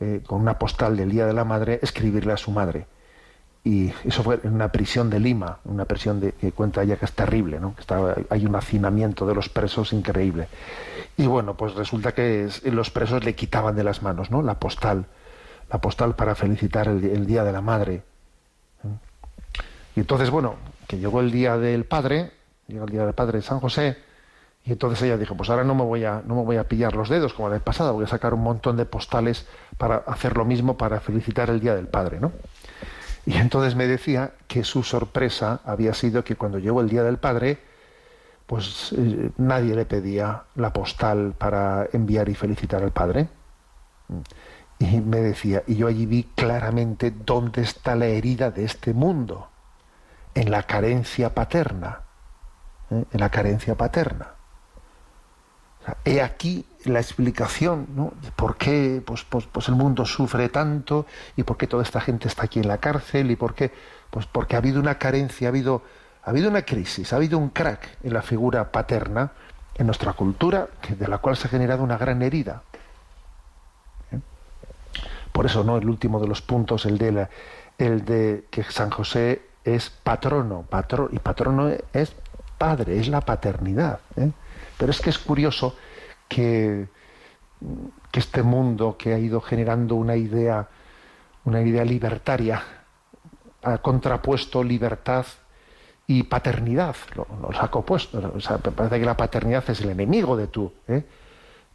[SPEAKER 1] eh, con una postal del día de la madre escribirle a su madre y eso fue en una prisión de Lima, una prisión de, que cuenta ella que es terrible, ¿no? Que hay un hacinamiento de los presos increíble. Y bueno, pues resulta que los presos le quitaban de las manos, ¿no? La postal, la postal para felicitar el, día de la madre. Y entonces, bueno, que llegó el día del padre, llegó el día del padre de San José, y entonces ella dijo, pues ahora no me voy a, no me voy a pillar los dedos como la vez pasada, voy a sacar un montón de postales para hacer lo mismo para felicitar el día del padre, ¿no? Y entonces me decía que su sorpresa había sido que cuando llegó el Día del Padre, pues eh, nadie le pedía la postal para enviar y felicitar al Padre. Y me decía, y yo allí vi claramente dónde está la herida de este mundo, en la carencia paterna, ¿eh? en la carencia paterna. He aquí la explicación ¿no? de por qué pues, pues, pues, el mundo sufre tanto y por qué toda esta gente está aquí en la cárcel y por qué pues porque ha habido una carencia ha habido ha habido una crisis ha habido un crack en la figura paterna en nuestra cultura de la cual se ha generado una gran herida ¿Eh? por eso no el último de los puntos el de la, el de que San José es patrono patrón y patrono es padre es la paternidad ¿eh? Pero es que es curioso que, que este mundo que ha ido generando una idea, una idea libertaria, ha contrapuesto libertad y paternidad, los ha compuesto. parece que la paternidad es el enemigo de tú. ¿eh?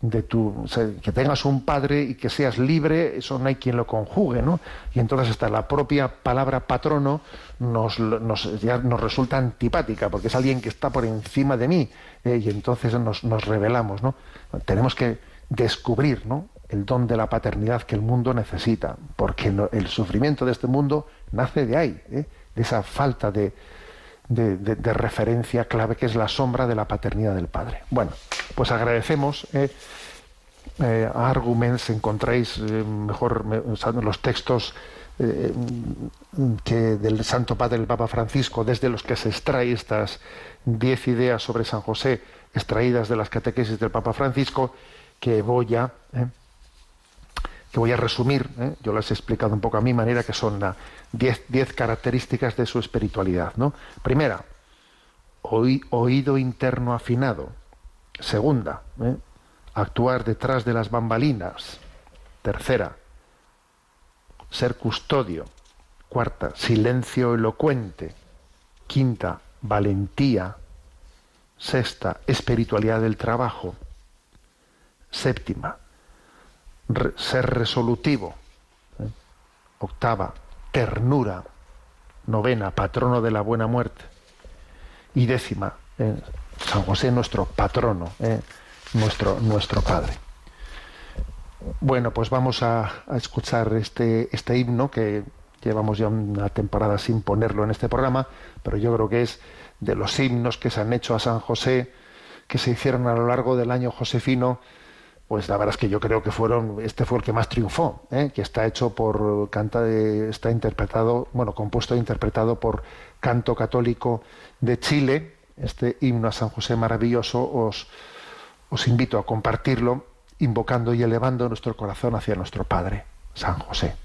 [SPEAKER 1] De tu, que tengas un padre y que seas libre, eso no hay quien lo conjugue, ¿no? Y entonces hasta la propia palabra patrono nos, nos, ya nos resulta antipática, porque es alguien que está por encima de mí, ¿eh? y entonces nos, nos revelamos, ¿no? Tenemos que descubrir, ¿no? el don de la paternidad que el mundo necesita, porque el sufrimiento de este mundo nace de ahí, ¿eh? de esa falta de, de, referencia clave que es la sombra de la paternidad del Padre. Bueno, pues agradecemos eh, eh, arguments encontráis eh, mejor me- los textos eh, que del Santo Padre el Papa Francisco, desde los que se extrae estas diez ideas sobre San José, extraídas de las catequesis del Papa Francisco, que voy a, eh, voy a resumir. eh, Yo las he explicado un poco a mi manera, que son la diez, diez características de su espiritualidad. ¿no? Primera, oí- oído interno afinado. Segunda, ¿eh? actuar detrás de las bambalinas. Tercera, ser custodio. Cuarta, silencio elocuente. Quinta, valentía. Sexta, espiritualidad del trabajo. Séptima, re- ser resolutivo. ¿eh? Octava, ternura. Novena, patrono de la buena muerte. Y décima, eh, San José nuestro patrono, eh, nuestro, nuestro Padre. Bueno, pues vamos a, a escuchar este, este himno que llevamos ya una temporada sin ponerlo en este programa, pero yo creo que es de los himnos que se han hecho a San José, que se hicieron a lo largo del año josefino, pues la verdad es que yo creo que fueron, este fue el que más triunfó, ¿eh? que está hecho por, canta de- está interpretado, bueno, compuesto e interpretado por Canto Católico de Chile, este himno a San José maravilloso, os, os invito a compartirlo, invocando y elevando nuestro corazón hacia nuestro Padre, San José.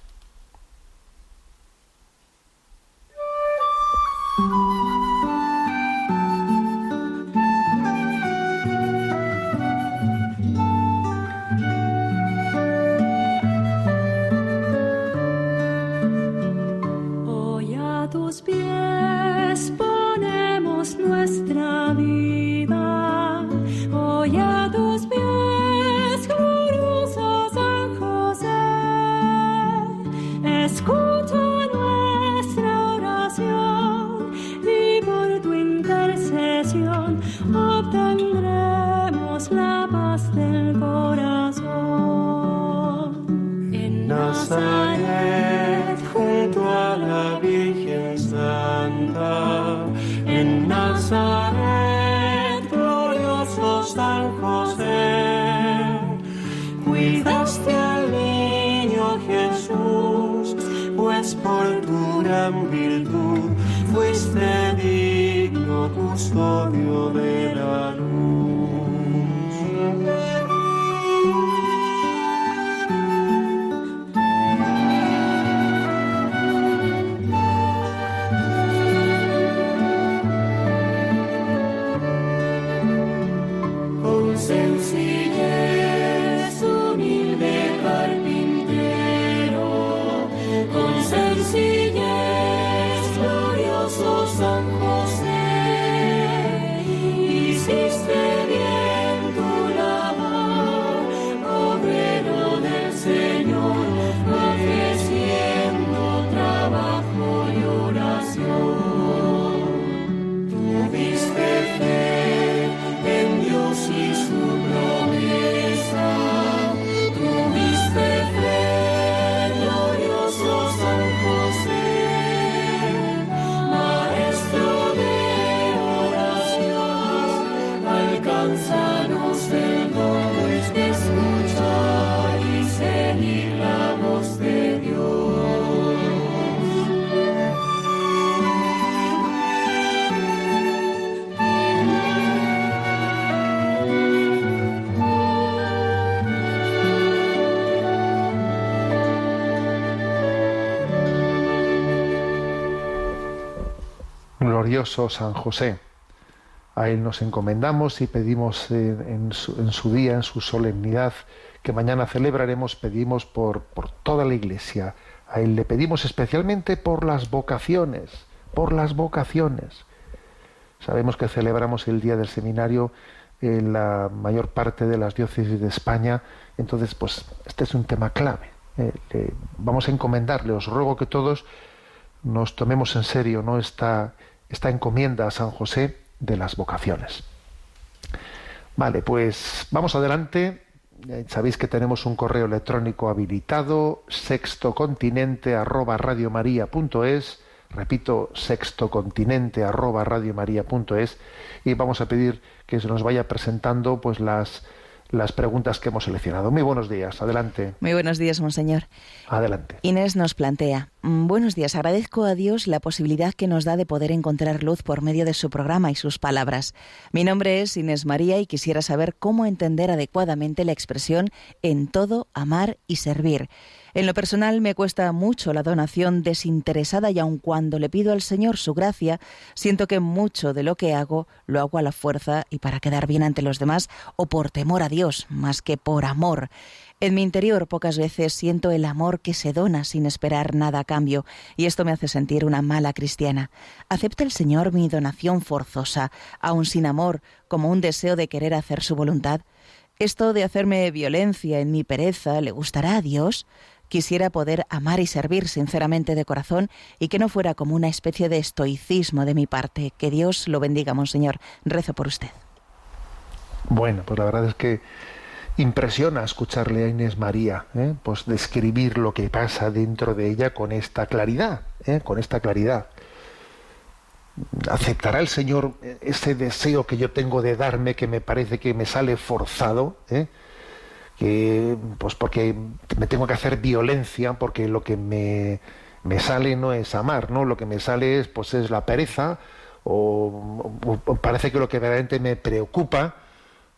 [SPEAKER 15] Glorioso San José. A
[SPEAKER 1] Él nos encomendamos y pedimos eh, en, su, día, en su solemnidad, que mañana celebraremos, pedimos por, por toda la Iglesia. A Él le pedimos especialmente por las vocaciones, por las vocaciones. Sabemos que celebramos el Día del Seminario en la mayor parte de las diócesis de España, entonces pues este es un tema clave. Eh, vamos a encomendarle, os ruego que todos nos tomemos en serio ¿no? esta, esta encomienda a San José de las vocaciones. Vale, pues vamos adelante. Eh, Sabéis que tenemos un correo electrónico habilitado, sextocontinente arroba radiomaria.es, repito, sextocontinente arroba radiomaria.es, y vamos a pedir que se nos vaya presentando pues las, las preguntas que hemos seleccionado. Muy buenos días, adelante.
[SPEAKER 16] Muy buenos días, monseñor.
[SPEAKER 1] Adelante.
[SPEAKER 16] Inés nos plantea, "Mm, buenos días, agradezco a Dios la posibilidad que nos da de poder encontrar luz por medio de su programa y sus palabras. Mi nombre es Inés María y quisiera saber cómo entender adecuadamente la expresión en todo, amar y servir. En lo personal me cuesta mucho la donación desinteresada y aun cuando le pido al Señor su gracia, siento que mucho de lo que hago lo hago a la fuerza y para quedar bien ante los demás o por temor a Dios, más que por amor. En mi interior pocas veces siento el amor que se dona sin esperar nada a cambio, y esto me hace sentir una mala cristiana. ¿Acepta el Señor mi donación forzosa, aun sin amor, como un deseo de querer hacer su voluntad? ¿Esto de hacerme violencia en mi pereza le gustará a Dios? Quisiera poder amar y servir sinceramente de corazón y que no fuera como una especie de estoicismo de mi parte. Que Dios lo bendiga, Monseñor. Rezo por usted.
[SPEAKER 1] Bueno, pues la verdad es que impresiona escucharle a Inés María, ¿eh? pues describir lo que pasa dentro de ella con esta claridad, ¿eh? con esta claridad. ¿Aceptará el Señor ese deseo que yo tengo de darme que me parece que me sale forzado? ¿eh? Que pues porque me tengo que hacer violencia porque lo que me, me sale no es amar no lo que me sale es pues es la pereza o, o parece que lo que verdaderamente me preocupa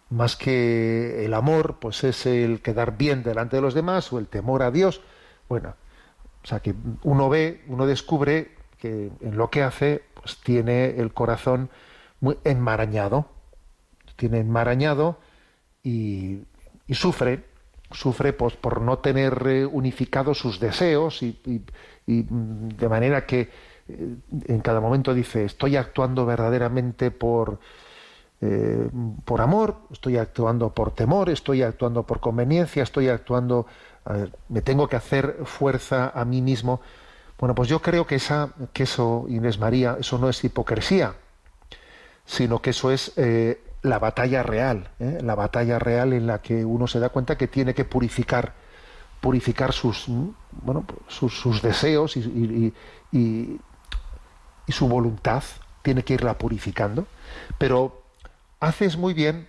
[SPEAKER 1] más que el amor pues es el quedar bien delante de los demás o el temor a Dios. Bueno o sea que uno ve uno descubre que en lo que hace pues tiene el corazón muy enmarañado tiene enmarañado y y sufre, sufre pues, por no tener eh, unificados sus deseos y, y, de manera que eh, en cada momento dice estoy actuando verdaderamente por eh, por amor, estoy actuando por temor, estoy actuando por conveniencia, estoy actuando, me tengo que hacer fuerza a mí mismo. Bueno, pues yo creo que esa, que eso, Inés María, eso no es hipocresía, sino que eso es la batalla real, ¿eh? la batalla real en la que uno se da cuenta que tiene que purificar, purificar sus, bueno, sus, deseos y, y, y, y, su voluntad, tiene que irla purificando. Pero haces muy bien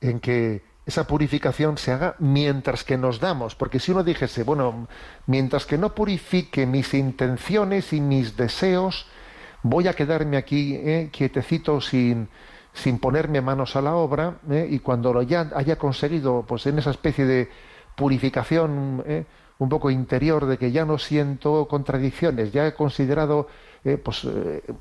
[SPEAKER 1] en que esa purificación se haga mientras que nos damos, porque si uno dijese, bueno, mientras que no purifique mis intenciones y mis deseos, voy a quedarme aquí ¿eh? quietecito sin sin ponerme manos a la obra ¿eh? y cuando lo ya haya conseguido pues en esa especie de purificación ¿eh? un poco interior de que ya no siento contradicciones ya he considerado eh, pues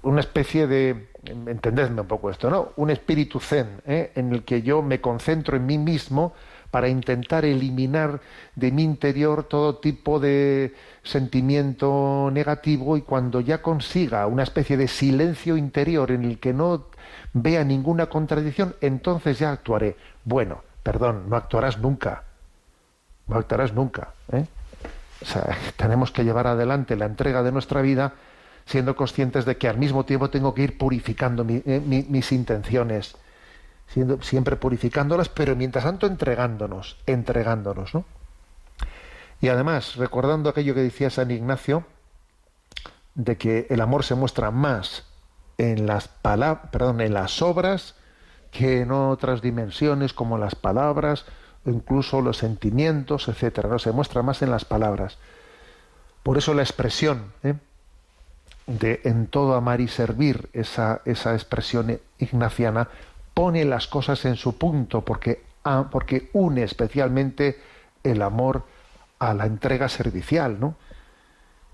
[SPEAKER 1] una especie de entendedme un poco esto no un espíritu zen en el que yo me concentro en mí mismo para intentar eliminar de mi interior todo tipo de sentimiento negativo y cuando ya consiga una especie de silencio interior en el que no vea ninguna contradicción, entonces ya actuaré. Bueno, perdón, no actuarás nunca. No actuarás nunca. ¿eh? Tenemos que llevar adelante la entrega de nuestra vida siendo conscientes de que al mismo tiempo tengo que ir purificando eh, mi, mis intenciones, siendo, siempre purificándolas, pero mientras tanto entregándonos, entregándonos, ¿no? Y además, recordando aquello que decía San Ignacio, de que el amor se muestra más en las palabras, perdón, en las obras que en otras dimensiones como las palabras o incluso los sentimientos, etcétera. No se muestra más en las palabras. Por eso la expresión ¿eh? de en todo amar y servir, esa, esa expresión ignaciana, pone las cosas en su punto porque, ah, porque une especialmente el amor a la entrega servicial, ¿no?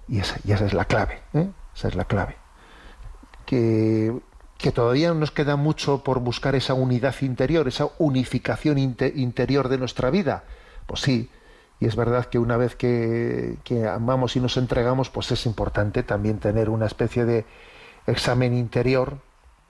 [SPEAKER 1] Y esa, y esa es la clave, ¿eh? esa es la clave que, todavía nos queda mucho por buscar esa unidad interior, esa unificación inter, interior de nuestra vida. Pues sí, y es verdad que una vez que, que, amamos y nos entregamos, pues es importante también tener una especie de examen interior,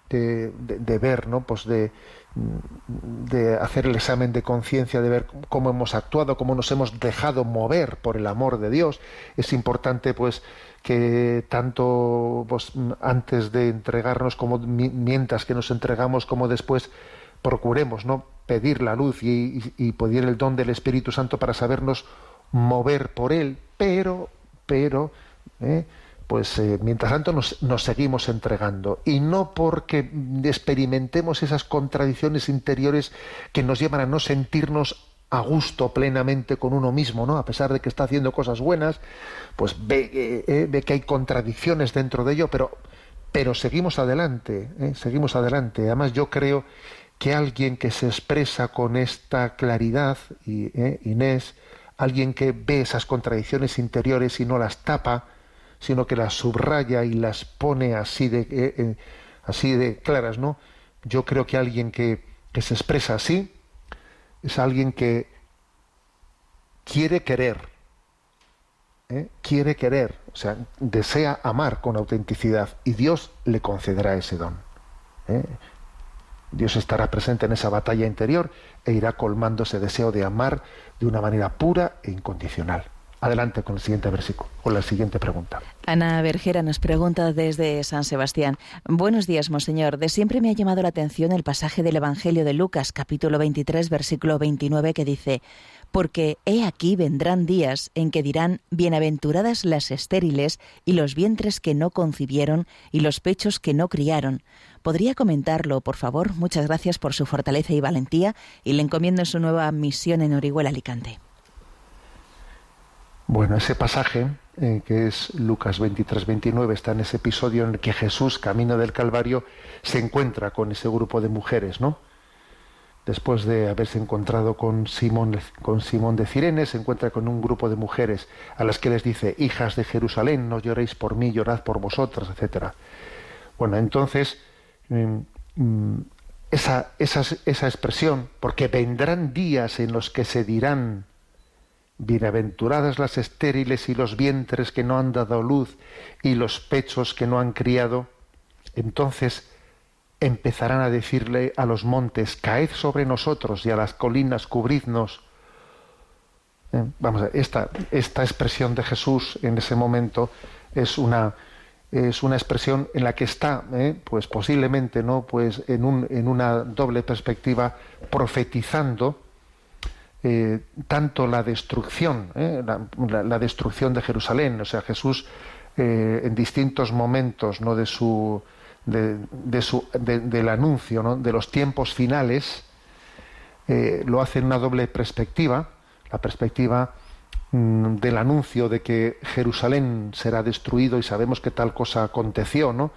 [SPEAKER 1] de, de, de ver, ¿no? Pues de, de hacer el examen de conciencia, de ver cómo hemos actuado, cómo nos hemos dejado mover por el amor de Dios. Es importante, pues, que tanto pues, antes de entregarnos como mientras que nos entregamos como después procuremos no pedir la luz y, pedir el don del Espíritu Santo para sabernos mover por él pero pero ¿eh? Pues eh, mientras tanto nos, seguimos entregando. Y no porque experimentemos esas contradicciones interiores que nos llevan a no sentirnos a gusto plenamente con uno mismo, ¿no? A pesar de que está haciendo cosas buenas, pues ve, eh, eh, ve que hay contradicciones dentro de ello, pero, pero seguimos adelante, seguimos adelante. Además, yo creo que alguien que se expresa con esta claridad, y, Inés, alguien que ve esas contradicciones interiores y no las tapa, sino que las subraya y las pone así de, así de claras, ¿no? Yo creo que alguien que, que se expresa así, es alguien que quiere querer, ¿eh? quiere querer, o sea, desea amar con autenticidad y Dios le concederá ese don. ¿eh? Dios estará presente en esa batalla interior e irá colmando ese deseo de amar de una manera pura e incondicional. Adelante con el siguiente versículo, con la siguiente pregunta.
[SPEAKER 16] Ana Vergera nos pregunta desde San Sebastián. Buenos días, Monseñor. De siempre me ha llamado la atención el pasaje del Evangelio de Lucas, capítulo 23, versículo 29, que dice, Porque he aquí vendrán días en que dirán, Bienaventuradas las estériles y los vientres que no concibieron y los pechos que no criaron. ¿Podría comentarlo, por favor? Muchas gracias por su fortaleza y valentía y le encomiendo su nueva misión en Orihuela, Alicante.
[SPEAKER 1] Bueno, ese pasaje, eh, que es Lucas 23, 29, está en ese episodio en el que Jesús, camino del Calvario, se encuentra con ese grupo de mujeres, ¿no? Después de haberse encontrado con Simón, con Simón de Cirene, se encuentra con un grupo de mujeres a las que les dice, hijas de Jerusalén, no lloréis por mí, llorad por vosotras, etc. Bueno, entonces, mm, mm, esa, esa, esa expresión, porque vendrán días en los que se dirán, Bienaventuradas las estériles y los vientres que no han dado luz y los pechos que no han criado. Entonces empezarán a decirle a los montes, caed sobre nosotros y a las colinas, cubridnos. Eh, vamos a esta, esta expresión de Jesús en ese momento es una, es una expresión en la que está, eh, pues posiblemente, ¿no? Pues en, un, en una doble perspectiva, profetizando eh, tanto la destrucción, eh, la, destrucción de Jerusalén, o sea, Jesús eh, en distintos momentos ¿no? de su, de, su del anuncio de los tiempos finales, lo hace en una doble perspectiva, la perspectiva mm, del anuncio de que Jerusalén será destruido y sabemos que tal cosa aconteció, ¿no?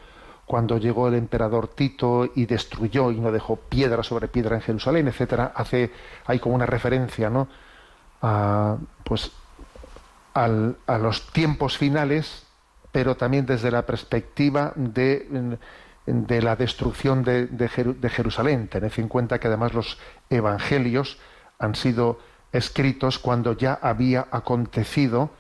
[SPEAKER 1] Cuando llegó el emperador Tito y destruyó y no dejó piedra sobre piedra en Jerusalén, etcétera, hace hay como una referencia, ¿no? A, pues a los tiempos finales, pero también desde la perspectiva de, de la destrucción de, de, Jerusalén. Tened en cuenta que además los evangelios han sido escritos cuando ya había acontecido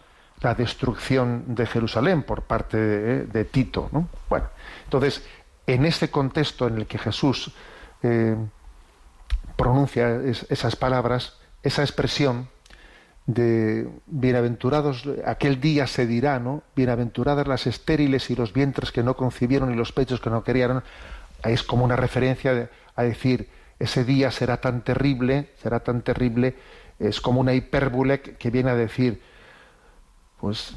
[SPEAKER 1] la destrucción de Jerusalén por parte de, Tito. ¿no? Bueno, entonces, en este contexto en el que Jesús eh, pronuncia esas palabras, esa expresión de bienaventurados, aquel día se dirá, ¿no? Bienaventuradas las estériles y los vientres que no concibieron y los pechos que no criaron, es como una referencia a decir, ese día será tan terrible, será tan terrible, es como una hipérbole que viene a decir, pues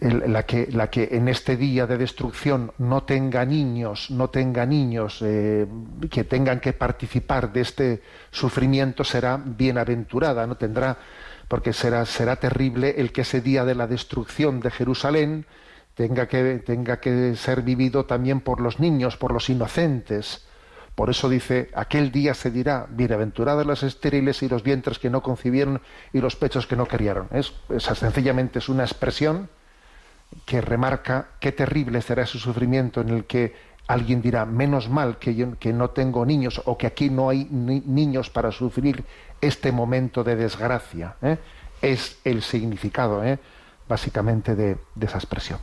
[SPEAKER 1] la, que, la que en este día de destrucción no tenga niños, no tenga niños eh, que tengan que participar de este sufrimiento será bienaventurada, no tendrá, porque será, será terrible el que ese día de la destrucción de Jerusalén tenga que, tenga que ser vivido también por los niños, por los inocentes. Por eso dice, aquel día se dirá, bienaventuradas las estériles y los vientres que no concibieron y los pechos que no criaron. Es, esa sencillamente es una expresión que remarca qué terrible será ese sufrimiento en el que alguien dirá, menos mal que, que no tengo niños o que aquí no hay niños para sufrir este momento de desgracia. ¿eh? Es el significado, ¿eh? básicamente, de esa expresión.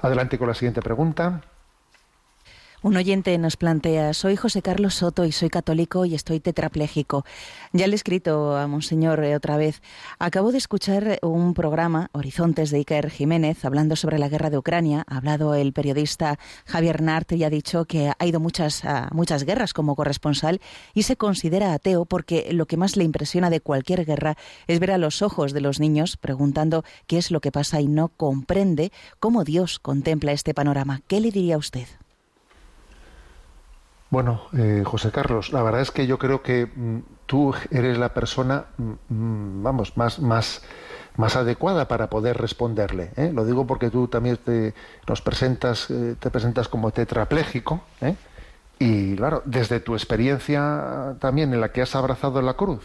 [SPEAKER 1] Adelante con la siguiente pregunta.
[SPEAKER 16] Un oyente nos plantea, soy José Carlos Soto y soy católico y estoy tetrapléjico. Ya le he escrito a Monseñor eh, otra vez. Acabo de escuchar un programa, Horizontes, de Iker Jiménez, hablando sobre la guerra de Ucrania. Ha hablado el periodista Javier Nart y ha dicho que ha ido muchas, a muchas guerras como corresponsal y se considera ateo porque lo que más le impresiona de cualquier guerra es ver a los ojos de los niños preguntando qué es lo que pasa y no comprende cómo Dios contempla este panorama. ¿Qué le diría a usted?
[SPEAKER 1] Bueno, eh, José Carlos, la verdad es que yo creo que mm, tú eres la persona, mm, mm, vamos, más, más, más adecuada para poder responderle. ¿eh? Lo digo porque tú también te, nos presentas, eh, te presentas como tetrapléjico, ¿eh? y claro, desde tu experiencia también en la que has abrazado la cruz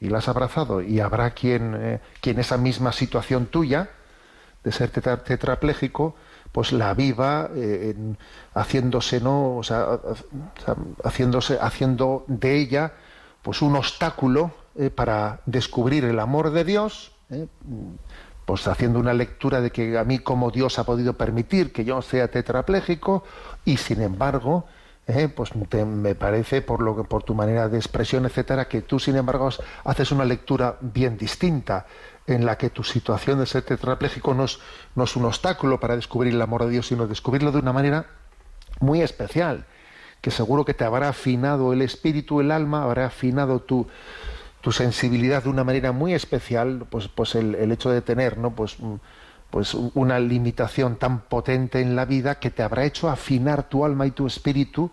[SPEAKER 1] y la has abrazado, y habrá quien, eh, quien esa misma situación tuya de ser tetra- tetrapléjico, pues la viva eh, haciéndose no o sea, haciéndose haciendo de ella pues un obstáculo eh, para descubrir el amor de Dios eh, pues haciendo una lectura de que a mí como Dios ha podido permitir que yo sea tetrapléjico y sin embargo pues me parece por lo que por tu manera de expresión etcétera que tú sin embargo haces una lectura bien distinta en la que tu situación de ser tetrapléjico no es, no es un obstáculo para descubrir el amor de Dios, sino descubrirlo de una manera muy especial, que seguro que te habrá afinado el espíritu, el alma, habrá afinado tu, tu sensibilidad de una manera muy especial, pues, pues el, hecho de tener ¿no? pues, mm, pues una limitación tan potente en la vida que te habrá hecho afinar tu alma y tu espíritu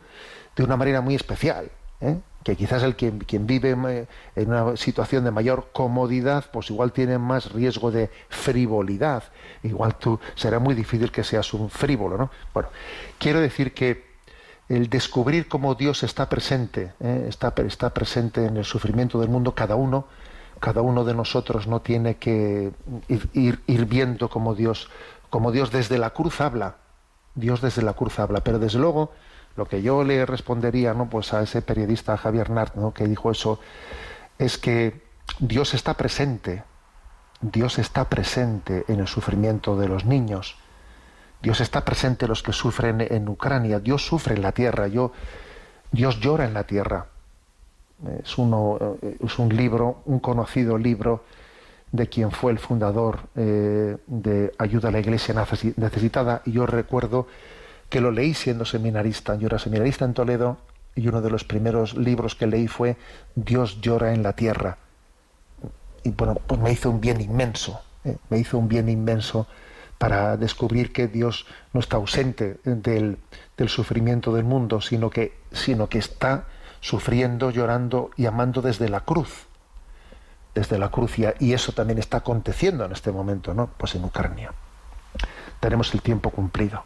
[SPEAKER 1] de una manera muy especial. ¿eh? Que quizás el quien, quien vive eh, en una situación de mayor comodidad, pues igual tiene más riesgo de frivolidad. Igual tú será muy difícil que seas un frívolo, ¿no? Bueno, quiero decir que el descubrir cómo Dios está presente, ¿eh? está, está presente en el sufrimiento del mundo, cada uno, cada uno de nosotros no tiene que ir, viendo cómo Dios, como Dios desde la cruz habla, Dios desde la cruz habla, pero desde luego lo que yo le respondería no pues a ese periodista Javier Nart ¿no? que dijo eso es que Dios está presente Dios está presente en el sufrimiento de los niños Dios está presente en los que sufren en Ucrania Dios sufre en la tierra yo Dios llora en la tierra es uno es un libro un conocido libro de quien fue el fundador eh, de ayuda a la iglesia necesitada y yo recuerdo que lo leí siendo seminarista. Yo era seminarista en Toledo y uno de los primeros libros que leí fue Dios llora en la tierra. Y bueno, pues me hizo un bien inmenso, ¿eh? me hizo un bien inmenso para descubrir que Dios no está ausente del, del, sufrimiento del mundo, sino que, sino que está sufriendo, llorando y amando desde la cruz. Desde la cruz, y, eso también está aconteciendo en este momento, ¿no? Pues en Ucrania. Tenemos el tiempo cumplido.